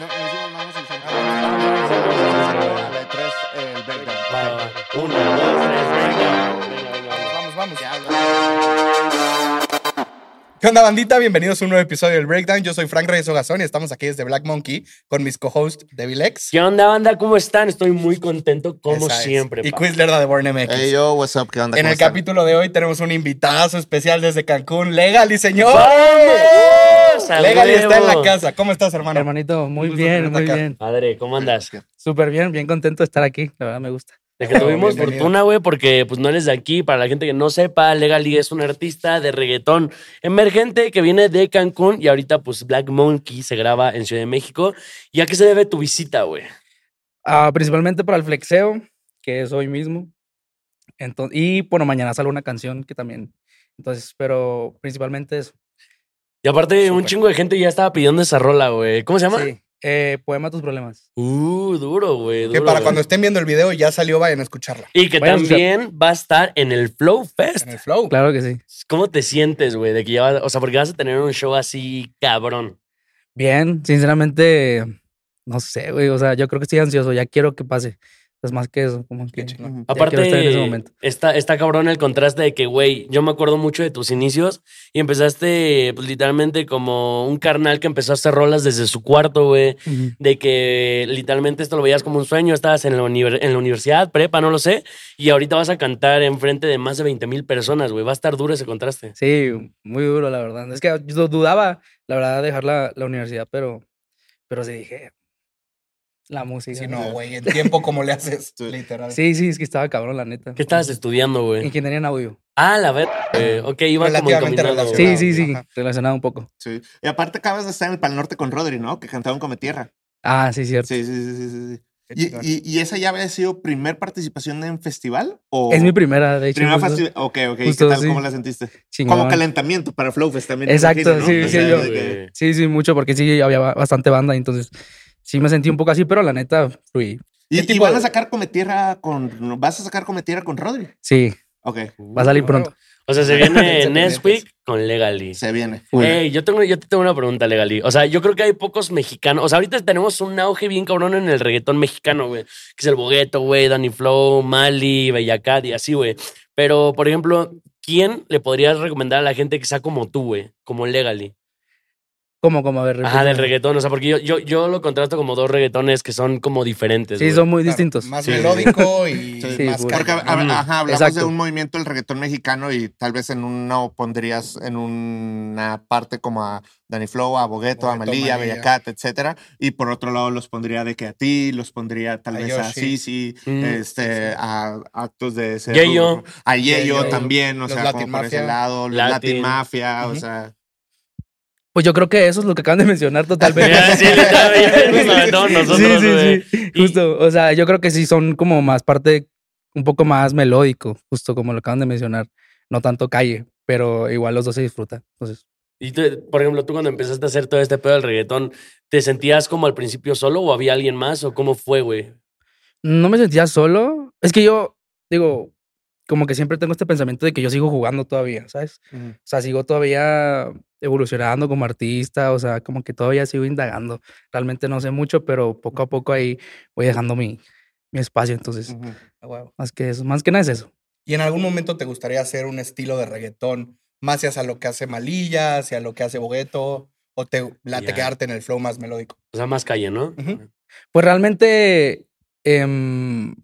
no, el centro. A la el breakdown. Venga. Venga. Vamos, vamos. Ya. ¿Qué onda, bandita? Bienvenidos a un nuevo episodio del Breakdown. Yo soy Frank Reyes Ogazón y estamos aquí desde Black Monkey con mis co-hosts Devil X. ¿Qué onda, banda? ¿Cómo están? Estoy muy contento, como Esa es. siempre. Y pa. Quizler de Born MX. Hey, yo, what's up? ¿Qué onda? en ¿Cómo el están? capítulo de hoy tenemos un invitazo especial desde Cancún. Legal y señor. ¡Vamos! ¡A Legal está en la casa. ¿Cómo estás, hermano? Hermanito, muy bien, muy acá. bien. Padre, ¿cómo andas? Súper bien, bien contento de estar aquí. La verdad me gusta. De que tuvimos bienvenido. fortuna, güey, porque pues no eres de aquí. Para la gente que no sepa, Legali es un artista de reggaetón emergente que viene de Cancún y ahorita pues Black Monkey se graba en Ciudad de México. ¿Y a qué se debe tu visita, güey? Ah, principalmente para el flexeo, que es hoy mismo. Entonces, y bueno, mañana sale una canción que también. Entonces, pero principalmente eso. Y aparte, un chingo de gente ya estaba pidiendo esa rola, güey. ¿Cómo se llama? Sí. Eh, Poema tus problemas. Uh, duro, güey. que para cuando estén viendo el video ya salió, vayan a escucharla. Y que Vayan a escuchar. también va a estar en el Flow Fest. En el flow. Claro que sí. ¿Cómo te sientes, güey? De que ya vas, o sea, porque vas a tener un show así cabrón. Bien, sinceramente, no sé, güey. O sea, yo creo que estoy ansioso. Ya quiero que pase. Es más que eso, como que. estar en ese Aparte, momento. está, está cabrón el contraste de que, güey, yo me acuerdo mucho de tus inicios y empezaste, pues, literalmente como un carnal que empezó a hacer rolas desde su cuarto, güey. De que literalmente esto lo veías como un sueño, estabas en la, univer- en la universidad, prepa, no lo sé, y ahorita vas a cantar enfrente de más de 20 mil personas, güey. Va a estar duro ese contraste. Sí, muy duro, la verdad. Es que yo dudaba, la verdad, dejar la, la universidad, pero, pero sí dije, la música. Si no, güey, en tiempo como le haces, Sí. literal. Sí, sí, es que estaba cabrón, la neta. ¿Qué estabas estudiando, güey? Ingeniería en audio. Ah, la verdad. Ok, iba como relacionado. Sí, sí, sí, Ajá. relacionado un poco. Sí. Y aparte acabas de estar en el Pal Norte con Rodri, ¿no? Que cantaron Come Tierra. Ah, sí, cierto. Sí, sí, sí, sí, sí, sí. ¿Y, chingón. y, y esa ya había sido primer participación en festival? ¿O Es mi primera, de hecho. Primera festival. Ok, ok. justo, ¿Qué tal? sí. ¿Cómo la sentiste? Chingón. Como calentamiento para Flowfest también. Exacto, imagino, ¿no? sí, O sí, sea, yo- que- Sí, sí, mucho, porque sí había ba- bastante banda, entonces sí me sentí un poco así, pero la neta, fui. ¿Y, ¿Qué y van a sacar Come Tierra con. ¿Vas a sacar Come Tierra con Rodri? Sí, Ok. va a salir pronto. O sea, se viene Se Next pendientes. Week con Legally. Se viene. Ey, yo tengo, yo te tengo una pregunta, Legali. O sea, yo creo que hay pocos mexicanos. O sea, ahorita tenemos un auge bien cabrón en el reggaetón mexicano, güey. Que es el Bogueto, güey, Danny Flow, Mali, Bellacat y así, güey. Pero, por ejemplo, ¿quién le podrías recomendar a la gente que sea como tú, güey? Como Legali. ¿Cómo, cómo? A ver, Ajá, del reggaetón. O sea, porque yo, yo, yo lo contrasto como dos reggaetones que son como diferentes. Sí, güey. son muy distintos. Más Sí. melódico y Sí, más pues. Porque, a- a- ajá, hablamos Exacto. de un movimiento del reggaetón mexicano y tal vez en uno pondrías en una parte como a Danny Flow, a Bogueto, a Malilla, a. Bellacat, etcétera. Y por otro lado los pondría de que a ti, los pondría tal A vez a Yoshi. Sisi, Mm. este, a actos de ese. A Yeyo también, o Los sea, Latin como por ese Mafia. lado, los Latin. Latin, Mafia, o sea. Pues yo creo que eso es lo que acaban de mencionar totalmente. Sí, sí, sí. Justo. O sea, yo creo que sí son como más parte, un poco más melódico, justo como lo acaban de mencionar. No tanto calle, pero igual los dos se disfrutan. Entonces, Y tú, por ejemplo, tú cuando empezaste a hacer todo este pedo del reggaetón, ¿te sentías como al principio solo o había alguien más o cómo fue, güey? no me sentía solo. Es que yo, digo, como que siempre tengo este pensamiento de que yo sigo jugando todavía, ¿sabes? O sea, sigo todavía evolucionando como artista, o sea, como que todavía sigo indagando. Realmente no sé mucho, pero poco a poco ahí voy dejando mi, mi espacio. Entonces. Ah, huevo. más que eso, más que nada es eso. ¿Y en algún momento te gustaría hacer un estilo de reggaetón más hacia lo que hace Malilla, hacia lo que hace Bogueto? ¿O te late Ya. quedarte en el flow más melódico? O sea, más calle, ¿no? Ujú. Pues realmente, em,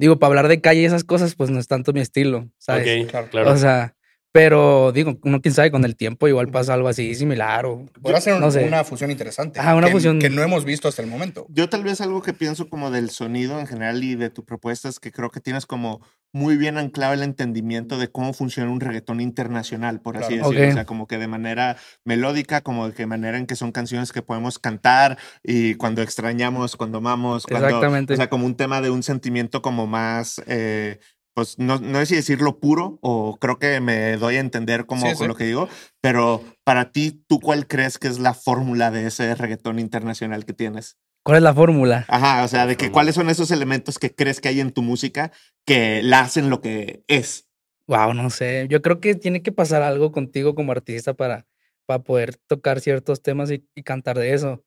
digo, para hablar de calle y esas cosas, pues no es tanto mi estilo, ¿sabes? Ok, Claro. claro. O sea, pero digo, uno quién sabe, con el tiempo igual pasa algo así similar o... Podría ser un- no sé. una fusión interesante. Ajá, una que, fusión- Que no hemos visto hasta el momento. Yo tal vez algo que pienso como del sonido en general y de tu propuesta es que creo que tienes como muy bien anclado el entendimiento de cómo funciona un reggaetón internacional, por así Claro. decirlo. O sea, como que de manera melódica, como de que manera en que son canciones que podemos cantar y cuando extrañamos, cuando amamos, cuando... Exactamente. O sea, como un tema de un sentimiento como más... eh, pues no, no sé si decirlo puro o creo que me doy a entender como Sí, con sí. lo que digo, pero para ti, ¿tú cuál crees que es la fórmula de ese reggaetón internacional que tienes? ¿Cuál es la fórmula? Ajá, o sea, de que cuáles son esos elementos que crees que hay en tu música que la hacen lo que es. Wow, no sé. Yo creo que tiene que pasar algo contigo como artista para, para poder tocar ciertos temas y, y cantar de eso.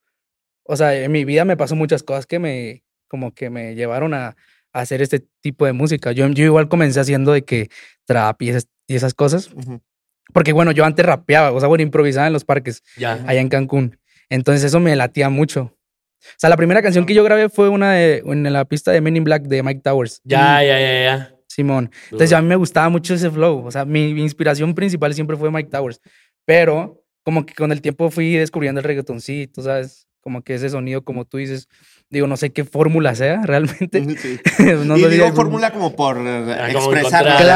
o sea, en mi vida me pasó muchas cosas que me, como que me llevaron a hacer este tipo de música. Yo, yo igual comencé haciendo de que trap y esas, y esas cosas. Ujú. Porque bueno, yo antes rapeaba, o sea, bueno, improvisaba en los parques Ya. allá en Cancún. Entonces eso me latía mucho. O sea, la primera canción que yo grabé fue una de, en la pista de Men in Black de Mike Towers. Ya, ya, ya, ya. Simón. Entonces a mí me gustaba mucho ese flow. O sea, mi, mi inspiración principal siempre fue Mike Towers. Pero como que con el tiempo fui descubriendo el reggaetoncito, ¿sabes? Como que ese sonido, como tú dices, digo, no sé qué fórmula sea realmente. Sí. no y lo digo diría- fórmula como por eh, Ah, encontrar,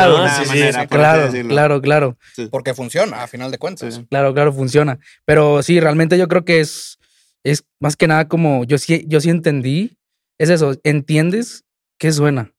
de ¿no? Sí, sí, manera, Claro, claro, claro, Porque funciona, a final de cuentas. Sí. claro, claro, funciona. Pero sí, realmente yo creo que es, es más que nada como, yo sí, yo sí entendí, es eso, entiendes qué suena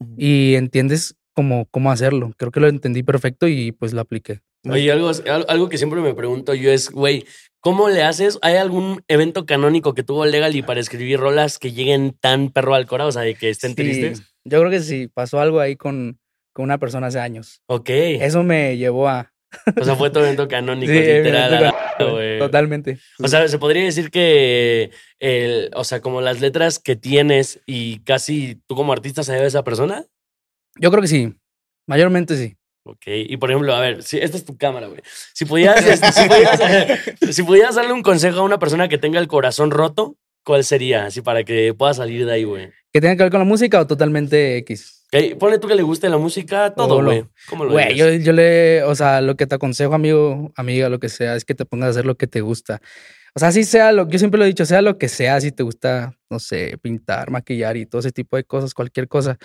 Ujú. y entiendes cómo, cómo hacerlo. Creo que lo entendí perfecto y pues lo apliqué. Oye, algo, al- algo que siempre me pregunto yo es, güey, ¿cómo le haces? ¿Hay algún evento canónico que tuvo Legal y para escribir rolas que lleguen tan perro al cora? O sea, de que estén Sí, tristes. Yo creo que sí, pasó algo ahí con, con una persona hace años. Ok. Eso me llevó a... O sea, fue tu evento canónico, Sí, literal. canónico. Totalmente. O sea, se podría decir que, el, o sea, como las letras que tienes y casi tú como artista se debe a esa persona. Yo creo que sí. Mayormente sí. Ok, y por ejemplo, a ver, si esta es tu cámara, güey. Si pudieras, este, si, pudieras, si pudieras darle un consejo a una persona que tenga el corazón roto, ¿cuál sería? Así para que pueda salir de ahí, güey. ¿Que tenga que ver con la música o totalmente X? Ok, Ponle tú que le guste la música, todo, güey. ¿Cómo lo Güey, yo, yo le, o sea, lo que te aconsejo, amigo, amiga, lo que sea, es que te pongas a hacer lo que te gusta. O sea, si sea lo, yo siempre lo he dicho, sea lo que sea, si te gusta, no sé, pintar, maquillar y todo ese tipo de cosas, cualquier cosa.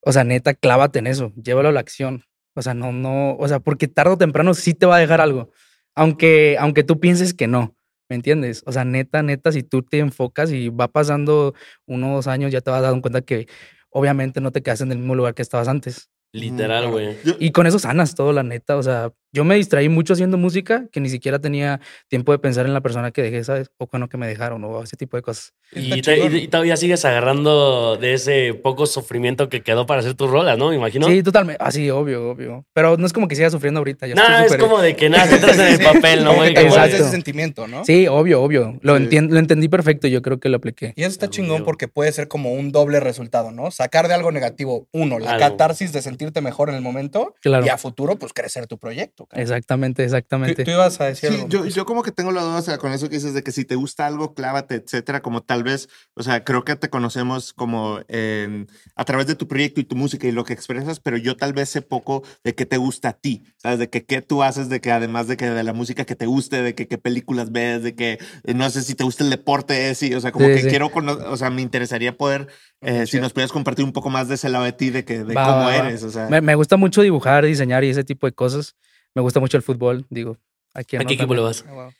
O sea, neta, clávate en eso, llévalo a la acción. O sea, no, no, o sea, porque tarde o temprano sí te va a dejar algo. Aunque, aunque tú pienses que no, ¿me entiendes? O sea, neta, neta, si tú te enfocas y va pasando uno o dos años, ya te vas dando cuenta que obviamente no te quedas en el mismo lugar que estabas antes. Literal, güey. Yo- Y con eso sanas todo, la neta. O sea, yo me distraí mucho haciendo música que ni siquiera tenía tiempo de pensar en la persona que dejé, ¿sabes? O bueno, que me dejaron o ese tipo de cosas. Y, Está te- y- chingón. y todavía sigues agarrando de ese poco sufrimiento que quedó para hacer tus rolas, ¿no? Me imagino. Sí, totalmente. Ah, sí, obvio, obvio. Pero no es como que siga sufriendo ahorita. Ya no, estoy es como de que nada, te entras en el papel, ¿no, güey? Exacto. ese sentimiento, ¿no? Sí, obvio, obvio. Lo, Sí. entien- lo entendí perfecto y yo creo que lo apliqué. Y eso está Ah, chingón porque puede ser como un doble resultado, ¿no? Sacar de algo negativo, uno, la Algo. catarsis de sentirte mejor en el momento Claro. y a futuro, pues crecer tu proyecto. Cabrón. Exactamente, Tú, exactamente. tú ibas a decir Sí, algo. yo, yo como que tengo la duda, o sea, con eso que dices de que si te gusta algo, clávate, etcétera, como tal vez, o sea, creo que te conocemos como en- a través de tu proyecto y tu música y lo que expresas, pero yo tal vez sé poco de qué te gusta a ti, ¿sabes? De que qué tú haces, de que además de que de la música que te guste, de que qué películas ves, de que eh, no sé si te gusta el deporte, sí, o sea, como Sí, que sí. quiero, o sea, me interesaría poder, eh, si nos pudieras compartir un poco más de ese lado de ti, de que de Va, cómo va, va. eres, o sea. Me, me gusta mucho dibujar, diseñar y ese tipo de cosas. Me gusta mucho el fútbol, digo. Aquí ¿A qué equipo le vas? Ah, wow.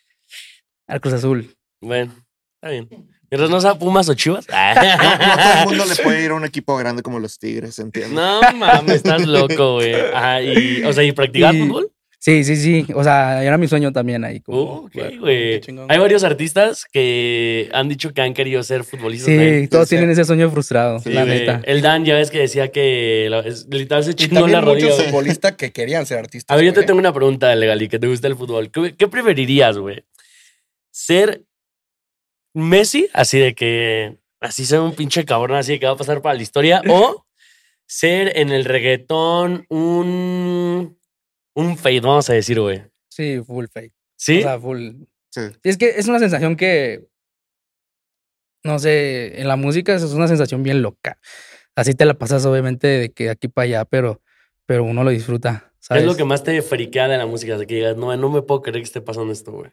Al Cruz Azul. Bueno, está bien. Mientras no sea Pumas o Chivas. No todo el mundo le puede ir a un equipo grande como los Tigres, entiendo. No mames, estás loco, güey. Ah, y, o sea, ¿y practicar Y- fútbol? Sí, sí, sí. O sea, era mi sueño también ahí. como ok, jugar. güey. Hay varios artistas que han dicho que han querido ser futbolistas. Sí, también. todos Sí. tienen ese sueño frustrado, Sí, la güey. neta. El Dan ya ves que decía que la- es- literal se chingó la rodilla. muchos futbolistas que querían ser artistas. A ver, yo te güey. tengo una pregunta, Legali, que te gusta el fútbol. ¿Qué, qué preferirías, güey? ¿Ser Messi, así de que, así ser un pinche cabrón, así de que va a pasar para la historia? ¿O ser en el reggaetón un, un fade, vamos a decir, güey? Sí, full fake. ¿Sí? O sea, full. Sí. Es que es una sensación que, no sé, en la música es una sensación bien loca. Así te la pasas obviamente de que aquí para allá, pero, pero uno lo disfruta, ¿Qué ¿sabes? es lo que más te friquea de la música? De que digas, no, no me puedo creer que esté pasando esto, güey.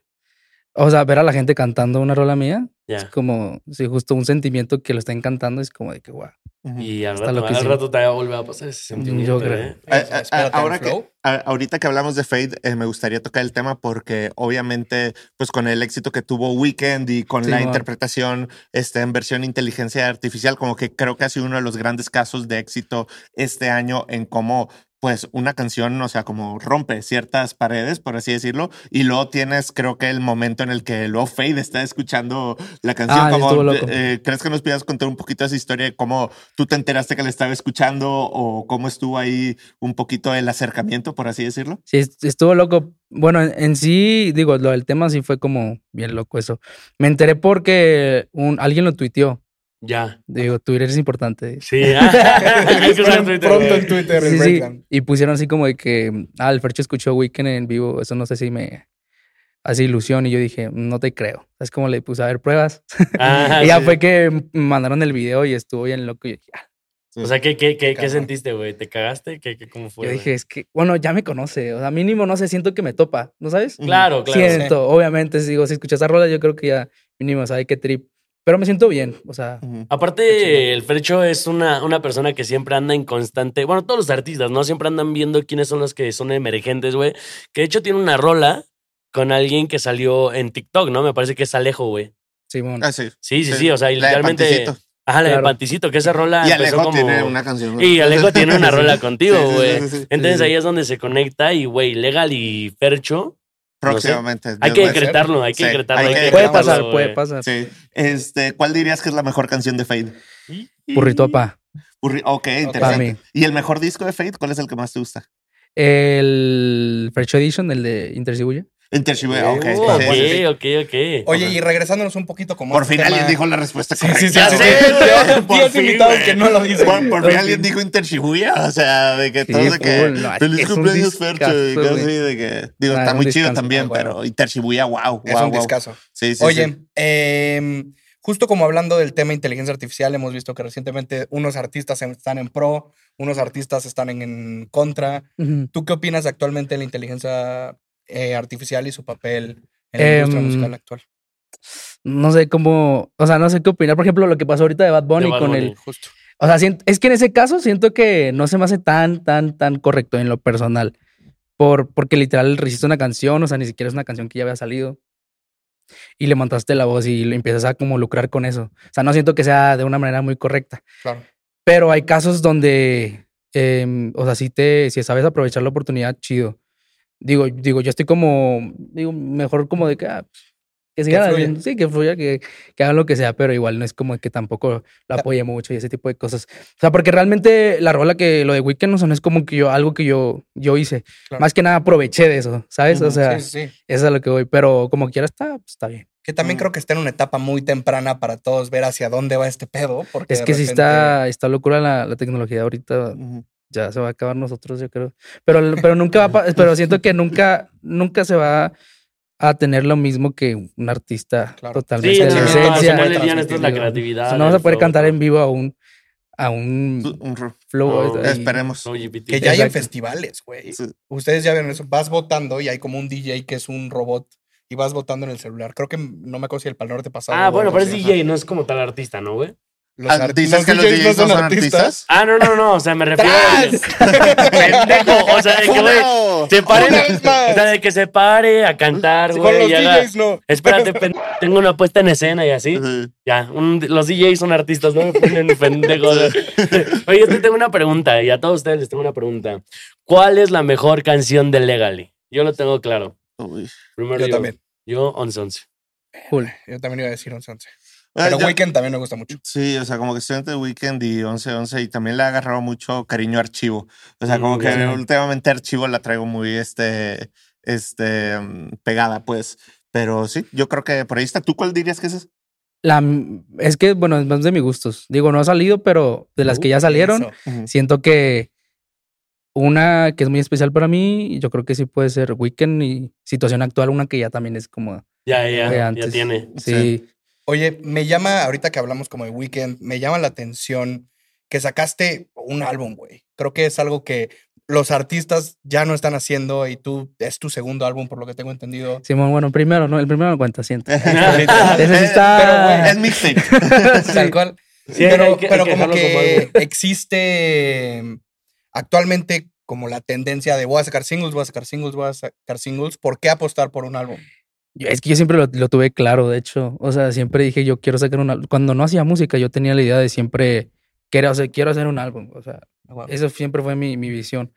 O sea, ver a la gente cantando una rola mía es Ya. como, sí, justo un sentimiento que lo estén cantando es como de que, wow. Ujú. Y al rato, al rato te va a volver a pasar ese sentimiento. creo. ¿eh? A- a- Espérate, a- ahora ¿en que, ahorita que hablamos de Fade, eh, me gustaría tocar el tema porque obviamente, pues con el éxito que tuvo Weekend y con Sí, la man. interpretación este, en versión inteligencia artificial, como que creo que ha sido uno de los grandes casos de éxito este año en cómo pues una canción, o sea, como rompe ciertas paredes, por así decirlo, y luego tienes, creo que el momento en el que luego Fade está escuchando la canción. Ah, como, eh, ¿Crees que nos pidas contar un poquito esa historia de cómo tú te enteraste que le estaba escuchando o cómo estuvo ahí un poquito el acercamiento, por así decirlo? Sí, est- estuvo loco. Bueno, en, en sí, digo, lo del tema sí fue como bien loco eso. Me enteré porque un, alguien lo tuiteó. Ya. Digo, Twitter es importante. Sí. Hay que usar Twitter, Pronto en Twitter Sí. Y pusieron así como de que, ah, el Fercho escuchó Weekend en vivo. Eso no sé si me hace ilusión. Y yo dije, no te creo. Es como le puse a ver pruebas. Ah, y ya sí. fue que me mandaron el video y estuvo bien loco. Y yo dije, ah. O sea, ¿qué, qué, qué, sentiste, güey? ¿Te cagaste? ¿Qué, qué, ¿Cómo fue? yo dije, es que, bueno, ya me conoce. O sea, mínimo, no sé, siento que me topa. ¿No sabes? Claro, claro. siento, obviamente, si digo, si escuchas esa rola, yo creo que ya mínimo sabe qué trip. Pero me siento bien, o sea, Aparte, el Fercho es una, una persona que siempre anda en constante. Bueno, todos los artistas, ¿no? Siempre andan viendo quiénes son los que son emergentes, güey. Que de hecho tiene una rola con alguien que salió en TikTok, ¿no? Me parece que es Alejo, güey. Simón. Ah, sí. Sí, sí, sí. O sea, y La de literalmente. Panticito. Ajá, la de Claro. Panticito, que esa rola. Y empezó Alejo como... tiene una canción. güey. Y Alejo tiene una rola contigo, güey. sí, sí, sí. Entonces Sí. ahí es donde se conecta y, güey, Legal y Fercho. Próximamente. Hay que decretarlo, hay que Sí, decretarlo. hay que Puede decretarlo, pasar, puede pasar. Sí. Este, ¿Cuál dirías que es la mejor canción de Fade? Burrito papá, Burri- Ok, interesante. ¿Y el mejor disco de Fade? ¿Cuál es el que más te gusta? El Fercho Edition, el de Intercibuya. Interchibuya, ok. Uh, sí, sí, sí. ok, ok, ok. Oye, y regresándonos un poquito como Por este fin tema- alguien dijo la respuesta Sí, correcta. sí, sí, sí, sí. Llevamos por 10 fin, invitados que no lo dicen. Por, por fin alguien dijo Interchibuya, o sea, de que Sí, todos de que es feliz es un cumpleaños Fercho y cosas así de que digo, Ah, está un muy chido también, ah, bueno. pero Interchibuya, wow, Es wow, un wow. discazo. Sí, sí, Oye, sí. em, justo como hablando del tema inteligencia artificial, hemos visto que recientemente unos artistas están en pro, unos artistas están en, en contra. ¿Tú qué opinas actualmente de la inteligencia eh, artificial y su papel en la industria Em, musical actual? No sé cómo, o sea, no sé qué opinar. Por ejemplo, lo que pasó ahorita de Bad Bunny De Bad con Bunny. el. Justo. O sea, es que en ese caso siento que no se me hace tan, tan, tan correcto en lo personal. Por, porque literal resiste una canción, o sea, ni siquiera es una canción que ya había salido. Y le montaste la voz y le empiezas a como lucrar con eso. O sea, no siento que sea de una manera muy correcta. Claro. Pero hay casos donde, em, o sea, si te, si sabes aprovechar la oportunidad, chido. Digo, digo, yo estoy como, digo, mejor como de que, ah, que sigan haciendo- sí, que fluya, que, que hagan lo que sea, pero igual no es como que tampoco lo apoye mucho y ese tipo de cosas. O sea, porque realmente la rola que, lo de Weekend, no es como que yo, algo que yo, yo hice. Claro. Más que nada aproveché de eso, ¿sabes? O sea, Sí, sí, sí. eso es a lo que voy. Pero como quiera está, pues está bien. Que también Mm. creo que está en una etapa muy temprana para todos ver hacia dónde va este pedo. Porque Es que sí repente- está, está locura la, la tecnología ahorita. Ya se va a acabar nosotros, yo creo. Pero, pero nunca va a pero siento que nunca, nunca se va a tener lo mismo que un artista Claro. totalmente Sí, no, no, no, esto es la digo. creatividad. O sea, no vas a el poder flow, cantar en vivo a un, a un flow. Ahí. Esperemos. Que ya hay en festivales, güey. Sí. Ustedes ya vieron eso. Vas votando y hay como un DJ que es un robot y vas votando en el celular. Creo que no me acuerdo si el Pal Norte pasado. Ah, bueno, pero es. DJ, no es como tal artista, ¿no, güey? Los Ah, ar- ¿Dices los que los DJs no son artistas? Ah, no, no, no, o sea, me refiero a... Pendejo, o sea, de que, güey, se pare, Una vez más. o sea, de que se pare a cantar, Con güey, los y haga- DJs no. Espérate, pen- tengo una puesta en escena y así. Ya, un- los DJs son artistas, no me ponen pendejos. Oye, yo te tengo una pregunta y a todos ustedes les tengo una pregunta. ¿Cuál es la mejor canción de Legally? Yo lo tengo claro. Uy. Primero Yo yo. también. Yo, 11 11. Cool. Yo también iba a decir 11 11. Ah, Pero yo- Weekend también me gusta mucho. Sí, o sea, como que estoy entre Weekend y 11-11 y también le ha agarrado mucho cariño a Archivo. O sea, como Mm, que últimamente Archivo la traigo muy, este, este, mm, pegada, pues. Pero sí, yo creo que por ahí está. ¿Tú cuál dirías que es esa? La, es que, bueno, es más de mis gustos. Digo, no ha salido, pero de las que ya salieron, siento que una que es muy especial para mí, yo creo que sí puede ser Weekend y situación actual, una que ya también es como Ya, ya, ya tiene. Sí. Oye, me llama, ahorita que hablamos como de Weekend, me llama la atención que sacaste un álbum, güey. Creo que es algo que los artistas ya no están haciendo y tú es tu segundo álbum, por lo que tengo entendido. Simón, bueno, primero, ¿no? El primero no cuenta, siento. Ese sí está- pero, güey, Es mixtape. Tal cual. Sí, pero que- pero que como que como existe actualmente como la tendencia de voy a sacar singles, voy a sacar singles, voy a sacar singles. ¿Por qué apostar por un álbum? Yo- Es que yo siempre lo, lo tuve claro, de hecho. O sea, siempre dije, yo quiero sacar un álbum. Cuando no hacía música, yo tenía la idea de siempre, quiero, o sea, quiero hacer un álbum. O sea, eso siempre fue mi, mi visión.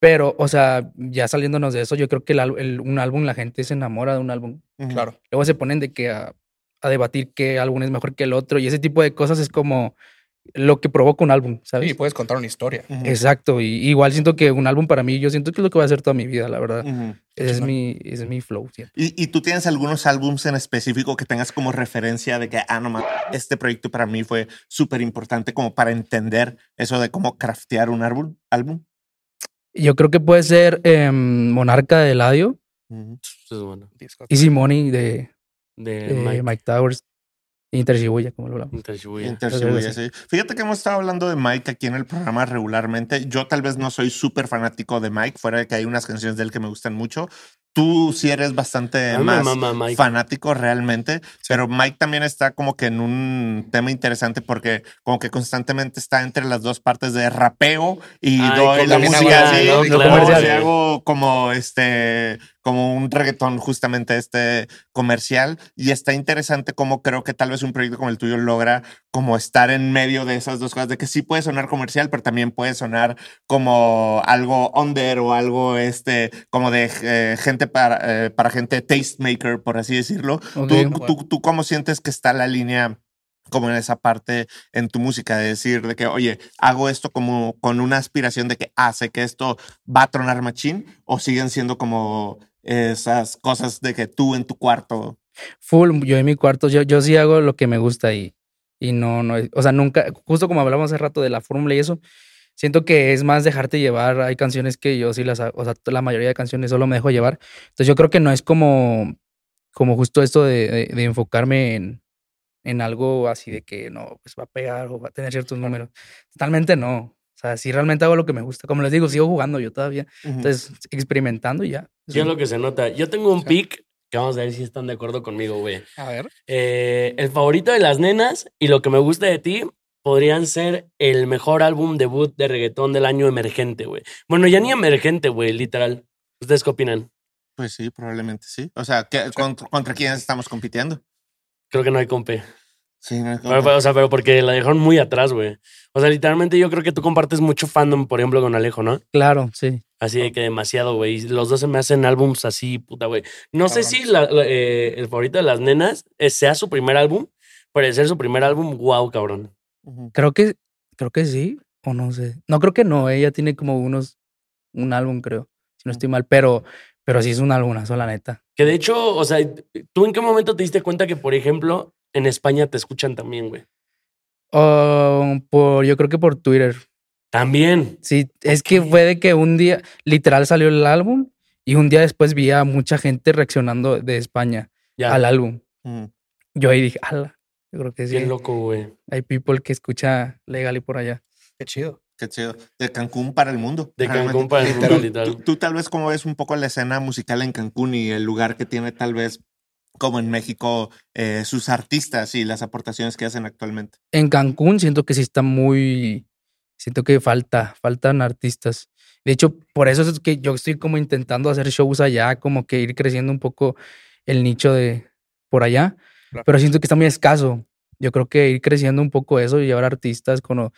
Pero, o sea, ya saliéndonos de eso, yo creo que el, el- un álbum, la gente se enamora de un álbum. Ujú. Claro. Luego se ponen de que a, a debatir qué álbum es mejor que el otro. Y ese tipo de cosas es como lo que provoca un álbum, ¿sabes? Sí, puedes contar una historia. Exacto. Y igual siento que un álbum para mí, yo siento que es lo que va a hacer toda mi vida, la verdad. Ese es mi, ese es mi flow. ¿Y, y tú tienes algunos álbums en específico que tengas como referencia de que, ah, no mames, este proyecto para mí fue súper importante como para entender eso de cómo craftear un álbum? álbum? Yo creo que puede ser em, Monarca de Eladio Ujú. Eso es bueno. Disco. Easy Money de, De de Mike. Mike. Towers, Inter Shibuya, como lo hablamos. Inter Shibuya. Inter Shibuya, sí. Fíjate que hemos estado hablando de Mike aquí en el programa regularmente. Yo tal vez no soy súper fanático de Mike, fuera de que hay unas canciones de él que me gustan mucho. Tú sí eres bastante más Mike. fanático realmente, pero Mike también está como que en un tema interesante porque como que constantemente está entre las dos partes de rapeo y Ay, doy la música así, ¿no? luego comercial. sí hago como este como un reggaetón justamente este comercial y está interesante como creo que tal vez un proyecto como el tuyo logra como estar en medio de esas dos cosas de que sí puede sonar comercial pero también puede sonar como algo under o algo este como de eh, gente para eh, para gente tastemaker por así decirlo Ok. ¿Tú, tú, tú cómo sientes que está la línea como en esa parte en tu música de decir de que, oye, hago esto como con una aspiración de que hace que esto va a tronar machín o siguen siendo como esas cosas de que tú en tu cuarto. Full, yo en mi cuarto, yo, yo sí hago lo que me gusta y, y no, no, o sea, nunca, justo como hablamos hace rato de la fórmula y eso, siento que es más dejarte llevar. Hay canciones que yo sí las, o sea, la mayoría de canciones solo me dejo llevar. Entonces yo creo que no es como, como justo esto de, de- de enfocarme en, en algo así de que no, pues va a pegar o va a tener ciertos números. Totalmente no. O sea, sí realmente hago lo que me gusta. Como les digo, sigo jugando yo todavía. Entonces, experimentando y ya. Sí, es lo que se nota. Yo tengo un pick que vamos a ver si están de acuerdo conmigo, güey. A ver. Eh, el favorito de las nenas y lo que me gusta de ti podrían ser el mejor álbum debut de reggaetón del año emergente, güey. Bueno, ya ni emergente, güey, literal. ¿Ustedes qué opinan? Pues sí, probablemente sí. O sea, ¿qué- contra, ¿contra quiénes estamos compitiendo? Creo que no hay compe. Sí, no hay Pero, pero, o sea, pero porque la dejaron muy atrás, güey. O sea, literalmente yo creo que tú compartes mucho fandom, por ejemplo, con Alejo, ¿no? Claro, sí. Así de que demasiado, güey. Y Los dos se me hacen álbums así, puta, güey. No sé si Cabrones. la- la- eh, el favorito de las nenas eh, sea su primer álbum, pero de ser su primer álbum, wow, cabrón. Creo que, creo que sí, o no sé. No creo que no, ella tiene como unos, un álbum, creo, si no estoy mal, pero, pero sí es un álbumazo, la neta. Que de hecho, o sea, ¿tú en qué momento te diste cuenta que, por ejemplo, en España te escuchan también, güey? Oh, por, yo creo que por Twitter. También. Sí, es que fue de que un día, literal salió el álbum y un día después vi a mucha gente reaccionando de España Ya. al álbum. Ujú. Yo ahí dije, ala, yo creo que sí. Qué loco, güey. Hay people que escucha legal y por allá. Qué chido. Qué chido. De Cancún para el mundo. De realmente. Cancún para el mundo, tú- tú tal vez como ves un poco la escena musical en Cancún y el lugar que tiene tal vez como en México eh, sus artistas y las aportaciones que hacen actualmente. En Cancún siento que sí está muy, siento que falta, faltan artistas. De hecho, por eso es que yo estoy como intentando hacer shows allá, como que ir creciendo un poco el nicho de por allá, Claro. pero siento que está muy escaso. Yo creo que ir creciendo un poco eso y llevar artistas con, o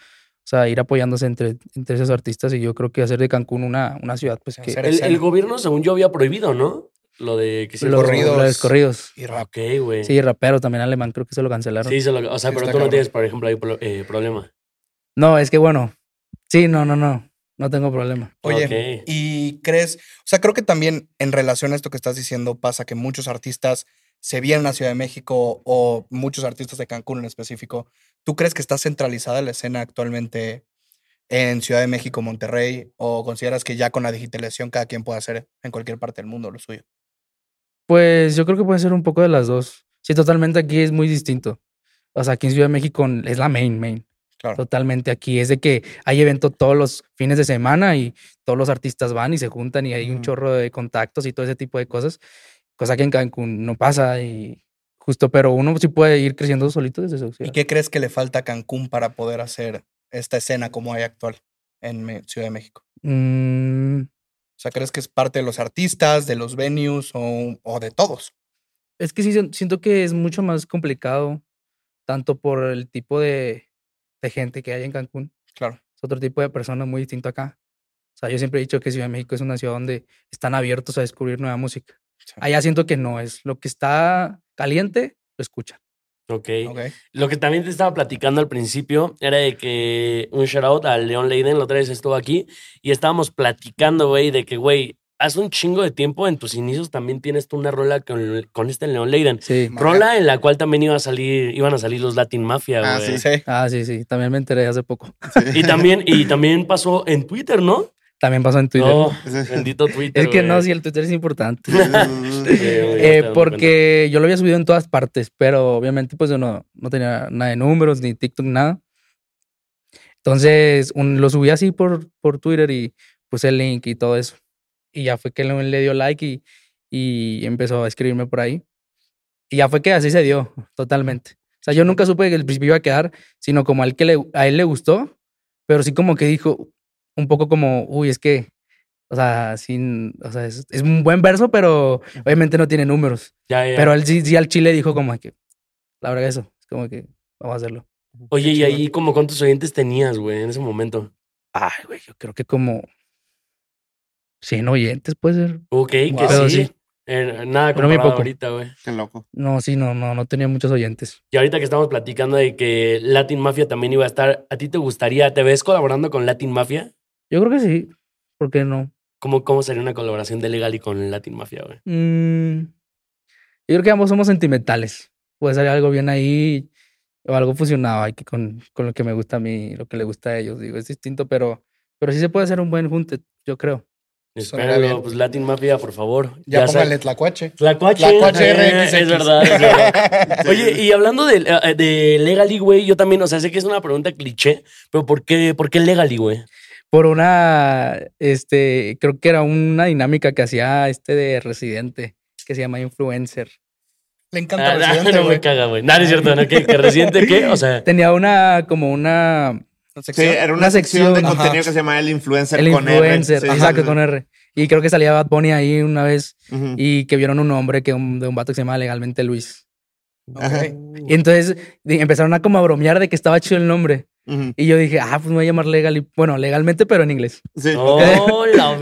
sea, ir apoyándose entre, entre esos artistas y yo creo que hacer de Cancún una, una ciudad, pues que el gobierno, según yo, había prohibido, ¿no? Lo de que se los corridos. los corridos. Y rap. Ok, güey. Sí, rapero también alemán, creo que se lo cancelaron. Sí, se lo- o sea, Sí, pero está tú no tienes, por ejemplo, ahí eh, problema. No, es que bueno, sí, no, no, no, no tengo problema. Oye, y crees, o sea, creo que también en relación a esto que estás diciendo pasa que muchos artistas se vienen a Ciudad de México o muchos artistas de Cancún en específico. ¿Tú crees que está centralizada la escena actualmente en Ciudad de México, Monterrey, o consideras que ya con la digitalización cada quien puede hacer en cualquier parte del mundo lo suyo? Pues yo creo que puede ser un poco de las dos. Sí, totalmente aquí es muy distinto. O sea, aquí en Ciudad de México es la main, main. Claro. Totalmente aquí es de que hay evento todos los fines de semana y todos los artistas van y se juntan y hay un chorro de contactos y todo ese tipo de cosas. Cosa que en Cancún no pasa y justo, pero uno sí puede ir creciendo solito desde su ¿Y ciudad. qué crees que le falta a Cancún para poder hacer esta escena como hay actual en Ciudad de México? Mm, O sea, ¿crees que es parte de los artistas, de los venues o, o de todos? Es que sí, sien- siento que es mucho más complicado, tanto por el tipo de, de gente que hay en Cancún. Claro. Es otro tipo de persona muy distinto acá. O sea, yo siempre he dicho que Ciudad de México es una ciudad donde están abiertos a descubrir nueva música. Sí. Allá siento que no es lo que está caliente, lo escuchan. Ok. Ok. Lo que también te estaba platicando al principio era de que un shout out al León Leiden, la otra vez estuvo aquí y estábamos platicando, güey, de que, güey, hace un chingo de tiempo en tus inicios también tienes tú una rola con, con este León Leiden. Sí. Rola en la cual también iba a salir, iban a salir los Latin Mafia, Ah, güey. sí. Sí. Ah, sí, sí. También me enteré hace poco. Y también, y también pasó en Twitter, ¿no? También pasó en Twitter. No, bendito Twitter. es que no, güey. sí, el Twitter es importante. Sí, Eh, dando porque yo lo había subido en todas partes, pero obviamente pues yo no, no tenía nada de números, ni TikTok, nada. Entonces un- lo subí así por, por Twitter y puse el link y todo eso. Y ya fue que le, le dio like y, y empezó a escribirme por ahí. Y ya fue que así se dio, totalmente. O sea, yo nunca supe que el principio iba a quedar, sino como al que le, a él le gustó, pero sí como que dijo un poco como, uy, es que, o sea, sin, o sea, es, es un buen verso, pero obviamente no tiene números. Ya, ya. Pero él sí, sí al chile dijo como que, la verdad eso, es como que vamos a hacerlo. Oye, ¿y ahí como cuántos oyentes tenías, güey, en ese momento? Ay, güey, yo creo que como 100 oyentes puede ser. Ok, que Pero sí. sí. Eh, nada Pero muy poco. ahorita, güey. Qué loco. No, sí, no, no, no tenía muchos oyentes. Y ahorita que estamos platicando de que Latin Mafia también iba a estar, ¿a ti te gustaría, te ves colaborando con Latin Mafia? Yo creo que sí, ¿por qué no? ¿Cómo, cómo sería una colaboración de Legal y con Latin Mafia, güey? Mm, yo creo que ambos somos sentimentales. Puede salir algo bien ahí o algo fusionado aquí con, con lo que me gusta a mí, lo que le gusta a ellos. Digo, es distinto, pero, pero sí se puede hacer un buen junte, yo creo. Bien. pues Latin Mafia, por favor. Ya, sa- póngale tlacuache. Tlacuache. Tlacuache eh, RXX. Es verdad, es verdad. Oye, y hablando de, eh, de Legally, güey, yo también, o sea, sé que es una pregunta cliché, pero ¿por qué, por qué Legally, güey? Por una, este, creo que era una dinámica que hacía este de Residente, que se llama Influencer. Le encanta Ah, Residente, no me caga, güey. Nada, es cierto, ¿no? ¿Qué, que Residente qué? O sea, Tenía una, como una, ¿Una Sí, sección? era una, Una sección, de sección, contenido ajá. que se llamaba El Influencer el con R. influencer, Sí, exacto, sí, con R. Y creo que salía Bad Bunny ahí una vez y que vieron un nombre que un, de un vato que se llama legalmente Luis. Ajá. Ok. Y entonces empezaron a como a bromear de que estaba chido el nombre. Y yo dije, ah, pues me voy a llamar legal. y- Bueno, legalmente, pero en inglés. Sí. oh, la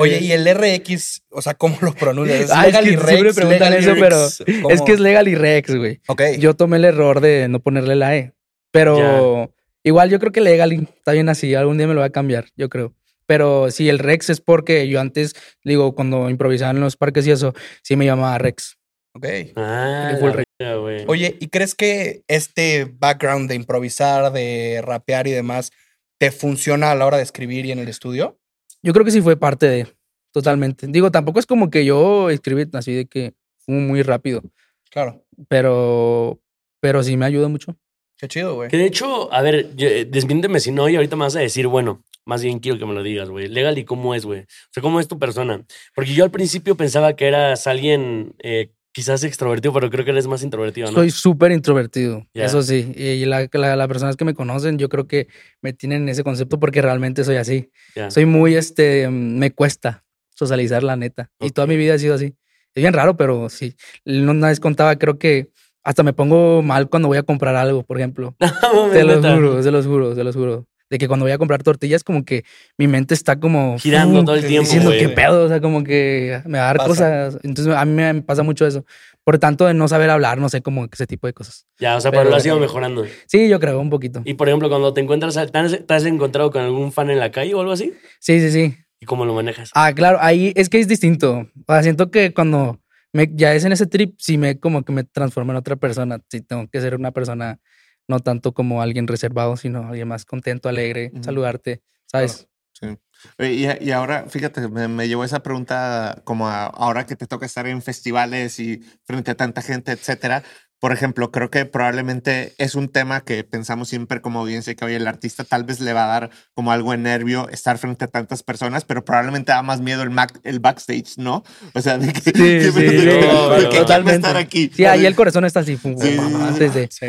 Oye, ¿y el RX? O sea, ¿cómo lo pronuncias? ¿Es Ah, es Legal que y siempre Rex? preguntan Legal y eso, pero? Es que es legal y rex, güey. Ok. Yo tomé el error de no ponerle la E. Pero igual yo creo que legal y está bien así. Algún día me lo voy a cambiar, yo creo. Pero sí, el Rex es porque yo antes, digo, cuando improvisaba en los parques y eso, sí me llamaba Rex. Ok. Ah, güey. Oye, ¿y crees que este background de improvisar, de rapear y demás, te funciona a la hora de escribir y en el estudio? Yo creo que sí fue parte de, totalmente. Digo, tampoco es como que yo escribí así de que fue muy rápido, Claro. pero, pero sí me ayuda mucho. Qué chido, güey. Que de hecho, a ver, eh, desmiénteme si no, y ahorita me vas a decir, bueno, más bien quiero que me lo digas, güey. Legal y cómo es, güey. O sea, cómo es tu persona. Porque yo al principio pensaba que eras alguien eh, quizás extrovertido, pero creo que eres más introvertido, ¿no? Soy súper introvertido, Ya. eso sí. Y la- la- las personas que me conocen, yo creo que me tienen ese concepto porque realmente soy así. Ya. Soy muy, este, me cuesta socializar, la neta. Y toda mi vida ha sido así. Es bien raro, pero sí. Una vez contaba, creo que hasta me pongo mal cuando voy a comprar algo, por ejemplo. Te lo Neta. juro, se los juro, se los juro. De que cuando voy a comprar tortillas, como que mi mente está como Girando todo el tiempo, diciendo güey. qué pedo, o sea, como que me va a dar Pasa. cosas. Entonces a mí me pasa mucho eso. Por tanto, de no saber hablar, no sé, como ese tipo de cosas. Ya, o sea, pero, Pero- lo has ido mejorando. Sí, yo creo, un poquito. Y por ejemplo, cuando te encuentras, ¿te has, te has encontrado con algún fan en la calle o algo así? Sí, sí, sí. ¿Y cómo lo manejas? Ah, claro, ahí es que es distinto. O sea, siento que cuando me, ya es en ese trip, sí me como que me transformo en otra persona. Sí, tengo que ser una persona no tanto como alguien reservado, sino alguien más contento, alegre, saludarte, ¿sabes? Sí. Y, y ahora, fíjate, me, me llevó esa pregunta como a- ahora que te toca estar en festivales y frente a tanta gente, etcétera. Por ejemplo, creo que probablemente es un tema que pensamos siempre como audiencia que, oye, el artista tal vez le va a dar como algo de nervio estar frente a tantas personas, pero probablemente da más miedo el, mac- el backstage, ¿no? O sea, de que, Sí, que- sí, de que- sí, de que- no, de que- no, ¿quién va a totalmente. estar aquí? Sí, ahí el corazón está así. Por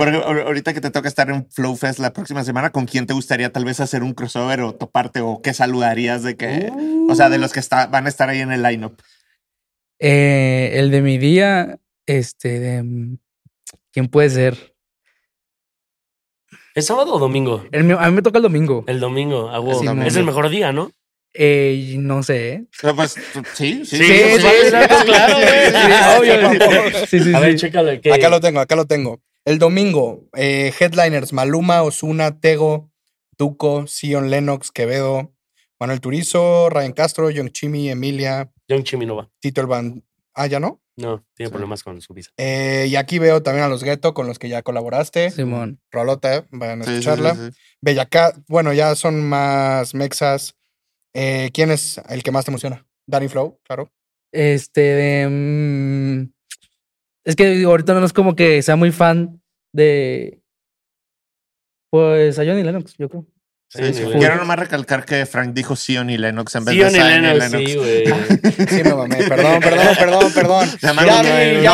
ejemplo, ahor- ahorita que te toca estar en Flow Fest la próxima semana, ¿con quién te gustaría tal vez hacer un crossover o toparte o qué saludarías de que, o sea, de los que está, van a estar ahí en el lineup? Eh, el de mi día, este, de, ¿quién puede ser? ¿Es sábado o domingo? El mío- a mí me toca el domingo. El domingo, a huevo. Sí, es el mejor día, ¿no? Eh, no sé. ¿eh? Pero pues, sí, sí. Sí, sí, claro, claro, güey. Sí, obvio. Sí, sí, A ver, sí. chécalo. ¿qué? Acá lo tengo, acá lo tengo. El domingo, eh, headliners Maluma, Osuna, Tego, Duco, Sion Lennox, Quevedo, Manuel Turizo, Ryan Castro, Young Chimi, Emilia, Young Chimmy no va. Tito el Ban. Ah, ya no. No, tiene Sí. problemas con su visa. Eh, y aquí veo también a los Ghetto con los que ya colaboraste. Simón. Rolota, eh, vayan a Sí, escucharla. sí, sí. Bellacat, bueno, ya son más mexas. Eh, ¿Quién es el que más te emociona? Danny Flow, claro. Este. mm, es que digo, ahorita no es como que sea muy fan de. Pues a Johnny Lennox, yo creo. Sí, Sí. Quiero nomás recalcar que Frank dijo Sion y Lennox en vez Sion de y Zion y Lennox, sí, güey. Sí, me mamé. Perdón, perdón, perdón, perdón. Ya no, no,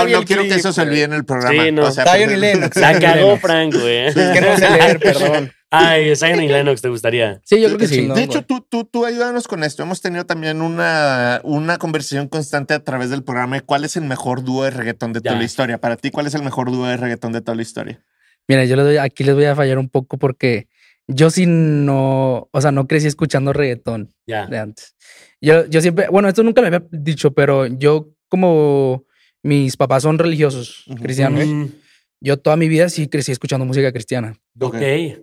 no, no quiero que eso se olvide en el programa. Sí, no. O sea, Zion pues, y Lennox. La y cagó. Frank, güey. Es que no sé leer, perdón. Ay, Zion y Lennox, ¿te gustaría? Sí, yo creo que sí. chingón. De hecho, tú, tú, tú ayúdanos con esto. Hemos tenido también una, una conversación constante a través del programa de cuál es el mejor dúo de reggaetón de toda la historia. Para ti, ¿cuál es el mejor dúo de reggaetón de toda la historia? Mira, yo les doy- aquí les voy a fallar un poco porque yo sí no. O sea, no crecí escuchando reggaetón Ya. de antes. Yo, yo siempre. Bueno, esto nunca lo había dicho, pero yo, como mis papás son religiosos cristianos, Mm, yo toda mi vida sí crecí escuchando música cristiana. ok.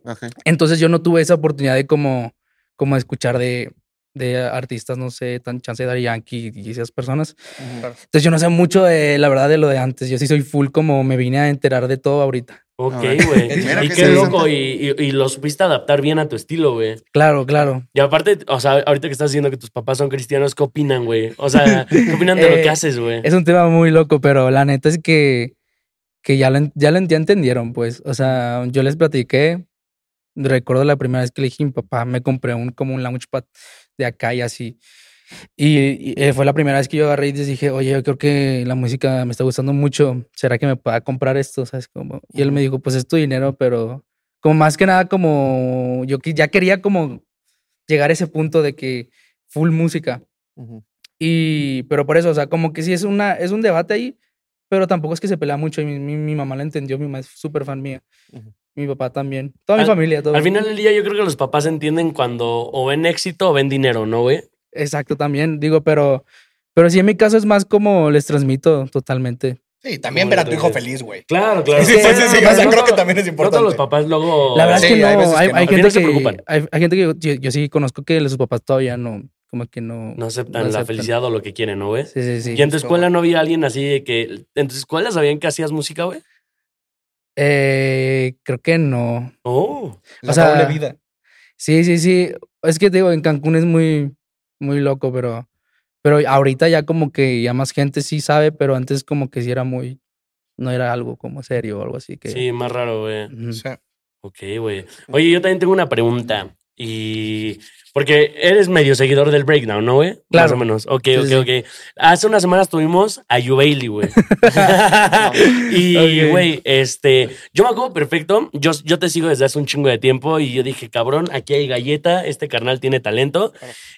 Ok. Entonces yo no tuve esa oportunidad de como, como escuchar de, de artistas, no sé, tan chance de Daddy Yankee y esas personas. Entonces yo no sé mucho de la verdad de lo de antes. Yo sí soy full como me vine a enterar de todo ahorita. Ok, güey. Y qué loco. Y, y- y lo supiste adaptar bien a tu estilo, güey. Claro, claro. Y aparte, o sea, ahorita que estás diciendo que tus papás son cristianos, ¿qué opinan, güey? O sea, ¿qué opinan de lo Eh, que haces, güey? Es un tema muy loco, pero la neta es que, que ya, lo, ya, lo, ya entendieron, pues. O sea, yo les platiqué. Recuerdo la primera vez que le dije a mi papá, me compré un como un launchpad de acá y así. Y, y, eh, fue la primera vez que yo agarré y les dije, oye, yo creo que la música me está gustando mucho. ¿Será que me pueda comprar esto? ¿Sabes? Como, y él me dijo, pues es tu dinero, pero como más que nada, como yo ya quería como llegar a ese punto de que full música. Y, pero por eso, o sea, como que sí es, una, es un debate ahí, pero tampoco es que se pelea mucho. Y mi, mi, mi mamá la entendió, mi mamá es súper fan mía. Mi papá también. Toda mi Al- familia, todo. Al final del día, yo creo que los papás entienden cuando o ven éxito o ven dinero, ¿no, güey? Exacto, también. Digo, pero, pero sí, en mi caso es más como les transmito totalmente. Sí, también ver a tu hijo feliz, güey. Claro, claro. Sí, sí, sí, sí, o sea, No creo que también es No todos los importante. papás luego. La verdad Sí, es que no. Hay, que no. hay Al final gente se que, preocupan. hay, hay gente que yo, yo sí conozco que sus papás todavía no, como que no. No aceptan no la felicidad o lo que quieren, ¿no, güey? Sí, sí, sí. ¿Y en tu escuela no había alguien así de que. ¿En tu escuela sabían que hacías música, güey? Eh, creo que no. Oh. La O sea, doble vida. Sí, sí, sí. Es que te digo, en Cancún es muy, muy loco, pero, pero ahorita ya como que ya más gente sí sabe, pero antes como que sí era muy, no era algo como serio o algo así que. Sí, más raro, güey. Ujú. Sí. Ok, güey. Oye, yo también tengo una pregunta. Y. Porque eres medio seguidor del breakdown, ¿no, güey? Más Claro. o menos. Ok, Sí, ok, sí. ok. Hace unas semanas tuvimos a You Bailey, güey. y, güey, este. Yo me acuerdo perfecto. Yo, yo te sigo desde hace un chingo de tiempo. Y yo dije, cabrón, aquí hay galleta. Este carnal tiene talento.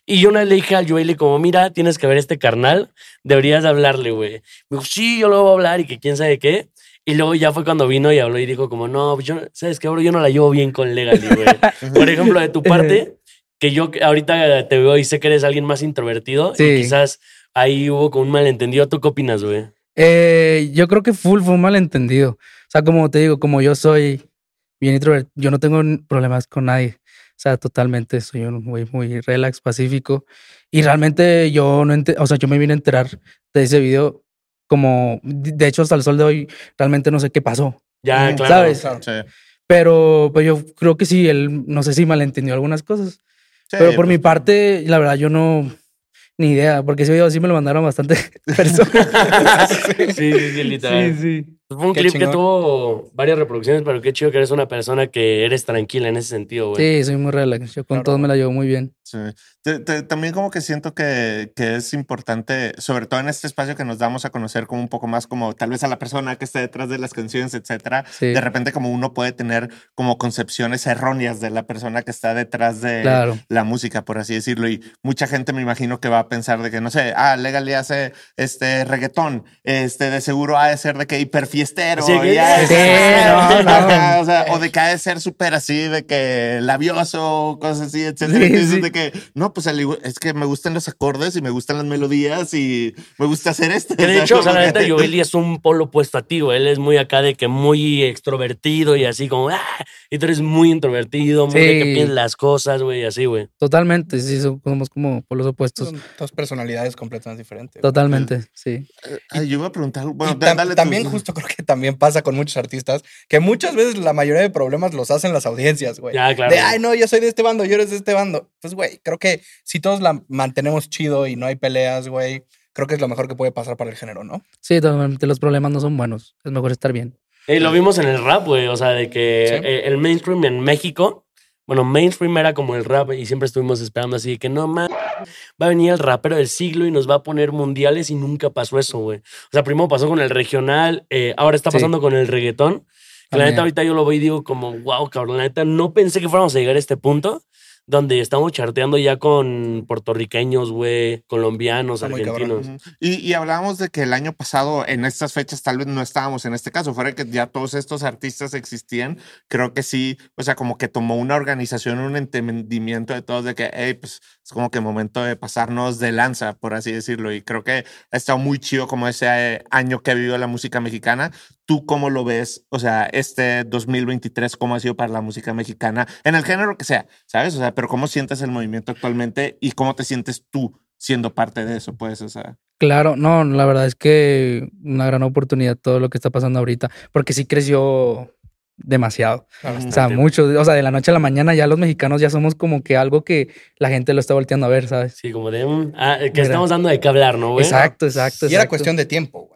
Y yo una vez le dije al You Bailey, como, mira, tienes que ver este carnal. Deberías de hablarle, güey. Me dijo, sí, yo lo voy a hablar. Y que quién sabe qué. Y luego ya fue cuando vino y habló y dijo como, no, yo, ¿sabes qué, bro? Yo no la llevo bien con Legally, güey. Por ejemplo, de tu parte, que yo ahorita te veo y sé que eres alguien más introvertido Sí. y quizás ahí hubo como un malentendido. ¿Tú qué opinas, güey? Eh, yo creo que full fue un malentendido. O sea, como te digo, como yo soy bien introvertido, yo no tengo problemas con nadie. O sea, totalmente soy un güey muy relax, pacífico. Y realmente yo no o sea, yo me vine a enterar de ese video como, de hecho, hasta el sol de hoy, realmente no sé qué pasó. Ya, claro. ¿Sabes? Claro. Sí. Pero pues yo creo que sí, él, no sé si malentendió algunas cosas. Sí, Pero por pues, mi parte, la verdad, yo no, ni idea, porque ese video sí me lo mandaron bastante personas. Sí, sí, sí, literal. sí, sí. Fue un Qué clip que chingón. tuvo varias reproducciones, pero qué chido que eres una persona que eres tranquila en ese sentido, güey. Sí, soy muy relax. Yo con Claro. todos me la llevo muy bien. Sí. Te- te- también como que siento que, que es importante, sobre todo en este espacio que nos damos a conocer como un poco más como tal vez a la persona que está detrás de las canciones, etcétera. Sí. De repente como uno puede tener como concepciones erróneas de la persona que está detrás de Claro. la música, por así decirlo. Y mucha gente me imagino que va a pensar de que, no sé, ah, Legally hace este reggaetón, este de seguro ha de ser de que hiper fiestero. Sí, ya, Sí, no, no. Ajá, O, sea, o de cada de ser súper así, de que labioso, cosas así, etcétera. Sí, Y tú de que, no, pues es que me gustan los acordes y me gustan las melodías y me gusta hacer esto. Que de hecho, o sea, la neta, Joeli es un polo opuesto a ti, güey. Él es muy acá de que muy extrovertido y así como, ah, y tú eres muy introvertido, muy de que piensas las cosas, güey, y así, güey. Totalmente, sí, so- somos como por los opuestos. Son dos personalidades completamente diferentes. güey. Totalmente, sí. Ay, yo iba a preguntar, Y bueno, tam- dale tú. también justo creo que también pasa con muchos artistas que muchas veces la mayoría de problemas los hacen las audiencias, güey. Ya, claro. De, ay, no, yo soy de este bando, yo eres de este bando. Pues, güey, creo que si todos la mantenemos chido y no hay peleas, güey, creo que es lo mejor que puede pasar para el género, ¿no? Sí, totalmente los problemas no son buenos. Es mejor estar bien. Y lo vimos en el rap, güey. O sea, de que Sí. eh, el mainstream en México, bueno, mainstream era como el rap y siempre estuvimos esperando así de que no más. Va a venir el rapero del siglo y nos va a poner mundiales y nunca pasó eso, güey. O sea, primero pasó con el regional, eh, ahora está Sí. pasando con el reggaetón. Que la neta, ahorita yo lo veo y digo como, wow, cabrón, la neta, no pensé que fuéramos a llegar a este punto donde estamos charteando ya con puertorriqueños, güey, colombianos, Está argentinos. Y, y hablábamos de que el año pasado, en estas fechas, tal vez no estábamos en este caso, fuera que ya todos estos artistas existían, creo que sí, o sea, como que tomó una organización, un entendimiento de todos de que, hey, pues es como que momento de pasarnos de lanza, por así decirlo. Y creo que ha estado muy chido como ese eh, año que ha vivido la música mexicana. ¿Tú cómo lo ves? O sea, este 2023, ¿cómo ha sido para la música mexicana? En el género que sea, ¿sabes? O sea, pero ¿cómo sientes el movimiento actualmente y cómo te sientes tú siendo parte de eso? Pues, o sea. Claro, no, la verdad es que una gran oportunidad todo lo que está pasando ahorita, porque sí creció demasiado. O sea, mucho, o sea, de la noche a la mañana ya los mexicanos ya somos como que algo que la gente lo está volteando a ver, ¿sabes? Sí, como de, mm, ah, que Mira. estamos dando de qué hablar, ¿no, güey? Exacto, exacto. Y era exacto. cuestión de tiempo, güey.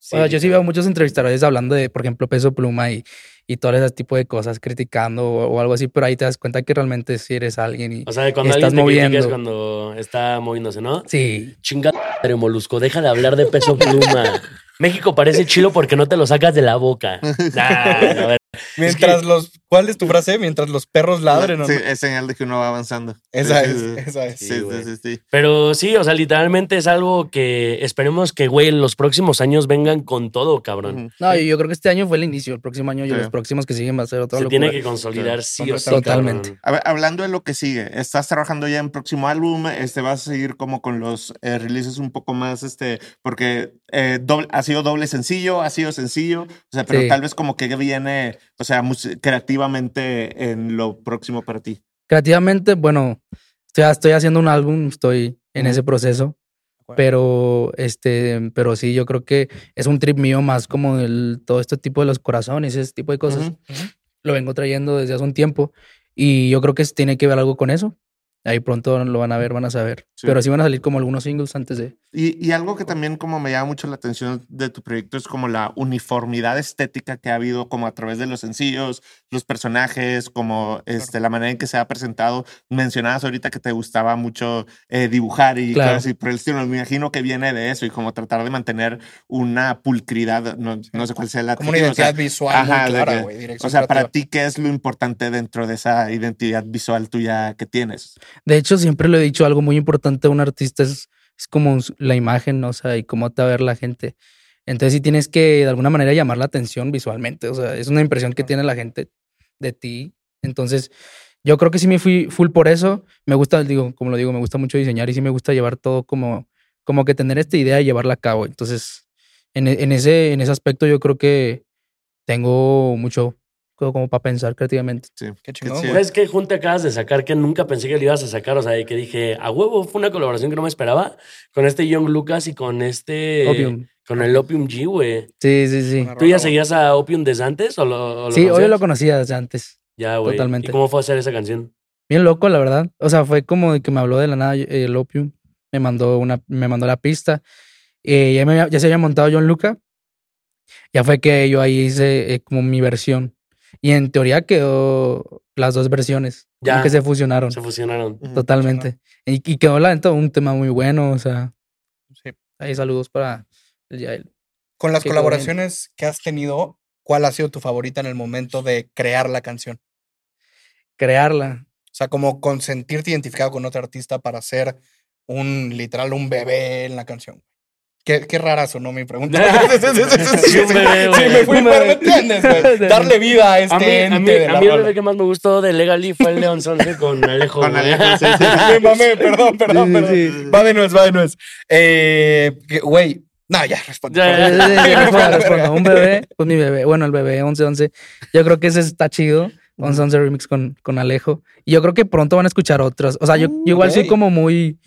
Sí, O sea, yo sí veo muchos entrevistadores hablando de, por ejemplo, peso pluma y, y todo ese tipo de cosas, criticando o, o algo así, pero ahí te das cuenta que realmente sí eres alguien y O sea, de cuando estás alguien te es moviendo. cuando está moviéndose, ¿no? sí, Chinga madre, molusco, deja de hablar de peso pluma. México parece chilo porque no te lo sacas de la boca. Nah, a ver. Mientras los. ¿Cuál es tu frase? Mientras los perros ladren, ¿o Sí, no? es señal de que uno va avanzando. Esa Sí, es, esa es. Sí, Sí, sí. Pero sí, o sea, literalmente es algo que esperemos que, güey, en los próximos años vengan con todo, cabrón. No, yo creo que este año fue el inicio, el próximo año y los próximos que siguen va a ser otra Se locura. tiene que consolidar sí o sí. Totalmente. A ver, hablando de lo que sigue, estás trabajando ya en próximo álbum, este vas a seguir como con los eh, releases un poco más, este, porque eh, doble- ha sido doble sencillo, ha sido sencillo, o sea, pero Sí. tal vez como que viene, o sea, mus- creativamente en lo próximo para ti. Creativamente, bueno, estoy, estoy haciendo un álbum, estoy en ese proceso, pero este, pero sí, yo creo que es un trip mío más como el, todo este tipo de los corazones, ese tipo de cosas. Ujú. Lo vengo trayendo desde hace un tiempo y yo creo que tiene que ver algo con eso. Ahí pronto lo van a ver, van a saber. Sí. Pero sí van a salir como algunos singles antes de. Y, y algo que también como me llama mucho la atención de tu proyecto es como la uniformidad estética que ha habido como a través de los sencillos, los personajes, como este, la manera en que se ha presentado. Mencionabas ahorita que te gustaba mucho eh, dibujar y Claro. cosas así por el estilo. Me imagino que viene de eso y como tratar de mantener una pulcridad, no, no sé cuál sea la Como una identidad visual muy ajá, de clara, güey. O sea, para ti, ¿qué es lo importante dentro de esa identidad visual tuya que tienes? De hecho, siempre lo he dicho, algo muy importante de un artista es, es como la imagen, ¿no? o sea, y cómo te va a ver la gente. Entonces, sí tienes que de alguna manera llamar la atención visualmente. O sea, es una impresión que tiene la gente de ti. Entonces, yo creo que sí me fui full por eso. Me gusta, digo, como lo digo, me gusta mucho diseñar y sí me gusta llevar todo como, como que tener esta idea y llevarla a cabo. Entonces, en, en ese, en ese aspecto, yo creo que tengo mucho como como para pensar creativamente. Sí. Qué chingón. ¿Sabes qué junte acabas de sacar que nunca pensé que le ibas a sacar? O sea, de que dije, a huevo, fue una colaboración que no me esperaba con este Young Lucas y con este. Opium. Con el Opium G, güey. Sí, sí, sí. ¿Tú ya seguías a Opium desde antes o lo, o lo Sí, hoy conocías? lo conocía desde antes. Ya, güey. totalmente. ¿Y cómo fue hacer esa canción? Bien loco, la verdad. O sea, fue como de que me habló de la nada eh, el Opium. Me mandó una, me mandó la pista. Eh, ya, me había- ya se había montado John Luca. Ya fue que yo ahí hice eh, como mi versión. Y en teoría quedó las dos versiones. Ya. Como que se fusionaron. Se fusionaron. Totalmente. Y, y quedó la neta un tema muy bueno. O sea, Sí. ahí saludos para el Yael. Con las bien. colaboraciones que has tenido, ¿cuál ha sido tu favorita en el momento de crear la canción? Crearla. O sea, como con sentirte identificado con otro artista para ser un literal un bebé en la canción. Qué, qué rara sonó mi pregunta. Sí, bebé, güey. Sí, me fui. ¿me entiendes, güey? Darle vida a este A mí, a ente mí, de a la mí el que más me gustó de Legally fue el León Sonce con Alejo. Con. Alejo, sí, sí. Me mamé, perdón, perdón, Sí, perdón. sí, sí. Va de nuez, va de nuez. Eh, Güey, no, ya, responde. Ya, ya, Sí, sí, sí, Me a respondo, respondo. Un bebé, pues mi bebé, bueno, el bebé 11-11. Yo creo que ese está chido. 11-11 remix con, con Alejo. Y yo creo que pronto van a escuchar otras. O sea, yo, yo igual soy ok. como muy.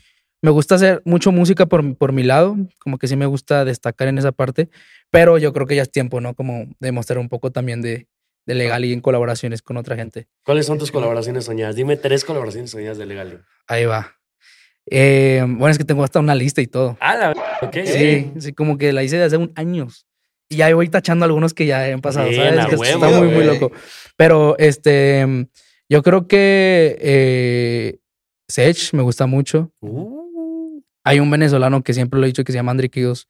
Me gusta hacer mucho música por, por mi lado. Como que sí me gusta destacar en esa parte. Pero yo creo que ya es tiempo, ¿no? Como demostrar un poco también de, de legal y en colaboraciones con otra gente. ¿Cuáles son tus colaboraciones soñadas? Dime tres colaboraciones soñadas de Legally. Ahí va. Eh, bueno, es que tengo hasta una lista y todo. Ah, la ok. Sí, sí, como que la hice desde hace un años. Y ya voy tachando algunos que ya han pasado, Bien, ¿sabes? a Que huevo, está muy, muy loco. Pero este, yo creo que eh, Sech me gusta mucho. Uh, Hay un venezolano que siempre lo he dicho que se llama Andri Quidos.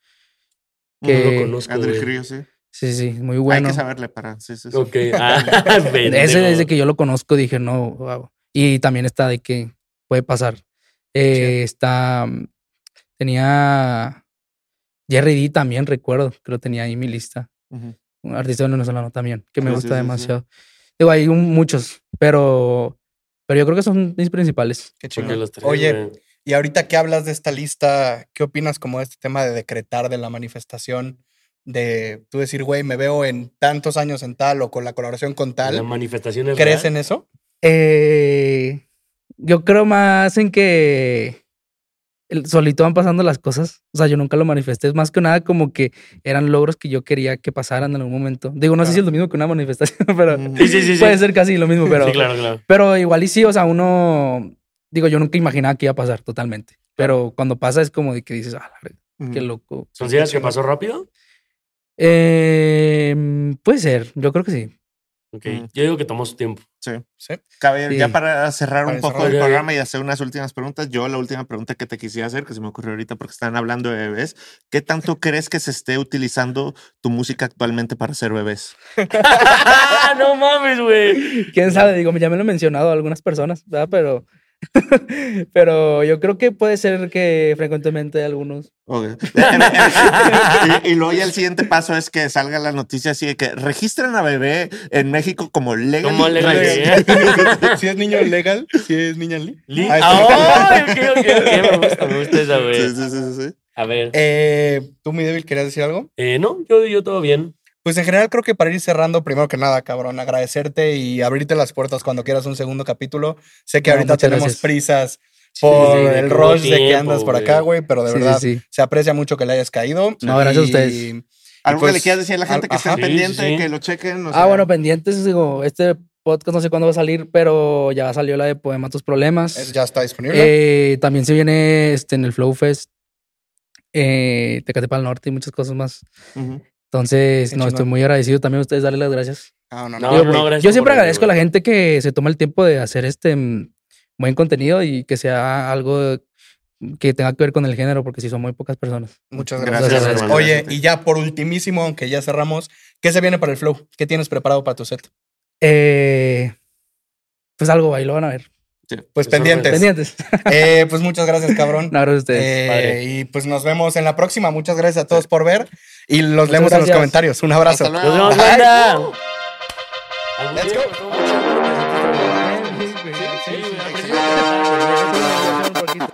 no Que- lo conozco. André güey. Ríos, sí. Sí, sí, muy Hay bueno. que saberle para. Sí, sí, sí. Ok. Ah. Ese desde que yo lo conozco dije, no, wow. Y también está de que puede pasar. Eh, Está, tenía Jerry D también, recuerdo, que lo tenía ahí en mi lista. Un artista venezolano también, que me Sí, gusta sí, sí. demasiado. Digo, hay un- muchos, pero, pero yo creo que son mis principales. Qué tres, Oye. Y ahorita que hablas de esta lista, ¿qué opinas como de este tema de decretar de la manifestación? De tú decir, güey, me veo en tantos años en tal o con la colaboración con la tal. manifestación es ¿Crees real? en eso? Eh, yo creo más en que el- solito van pasando las cosas. O sea, yo nunca lo manifesté. Es más que nada como que eran logros que yo quería que pasaran en algún momento. Digo, no sé si es lo mismo que una manifestación, pero. Sí, sí, sí. sí. puede ser casi lo mismo, pero, sí, claro, claro. pero igual y sí, o sea, uno, digo, yo nunca imaginaba que iba a pasar totalmente. Pero cuando pasa es como de que dices, ah, la qué loco. ¿Consideras que pasó rápido? Eh, puede ser, yo creo que sí. Ok. Mm. Yo digo que tomó su tiempo. Sí. Sí. Sí. ya para cerrar Para un poco cerrar. el programa y hacer unas últimas preguntas, yo la última pregunta que te quisiera hacer, que se me ocurrió ahorita porque están hablando de bebés, ¿qué tanto crees que se esté utilizando tu música actualmente para hacer bebés? ¡Ah, no mames, güey! Quién sabe, digo, ya me lo han mencionado algunas personas, ¿verdad? Pero, pero yo creo que puede ser que frecuentemente algunos. Y, y luego ya el siguiente paso es que salga la noticia así de que registran a bebé en México como legal. Como legal, si es niño legal, si es niña Li- Ah, ok, Me gusta, me gusta esa, güey. Sí, sí, sí, sí. A ver. Eh, ¿Tú, mi débil, querías decir algo? Eh, no, yo, yo todo bien. Pues en general creo que para ir cerrando, primero que nada, cabrón, agradecerte y abrirte las puertas cuando quieras un segundo capítulo. Sé que No, ahorita tenemos gracias. prisas por sí, el rush de que andas por acá, güey, pero de Sí, verdad sí. se aprecia mucho que le hayas caído. No, gracias a ustedes. Algo pues, que le quieras decir a la gente al- que. Sí, pendiente, que lo chequen. o Ah, sea, bueno, pendientes, digo, este podcast no sé cuándo va a salir, pero ya salió la de Poema Tus Problemas. es- ya está disponible. Eh, también se viene este, en el Flow Fest, eh, Tecate para el Norte y muchas cosas más. ujú. Entonces, Qué no, estoy muy agradecido también a ustedes, darles las gracias. no, no, No, no. Digo, no, güey, gracias yo por siempre agradezco a la gente que se toma el tiempo de hacer este mm, buen contenido y que sea algo que tenga que ver con el género, porque sí son muy pocas personas. Muchas Gracias, gracias. Gracias, hermano. Oye, Gracias. y ya por ultimísimo, aunque ya cerramos, ¿qué se viene para el flow? ¿Qué tienes preparado para tu set? Eh, pues algo ahí lo van a ver. Pues pendientes. Pendientes. Eh, pues muchas gracias, cabrón. No, gracias a ustedes. Eh, y pues nos vemos en la próxima. Muchas gracias a todos por ver y los Muchas leemos en los gracias. comentarios. Un abrazo. Hasta Nos vemos, Let's go.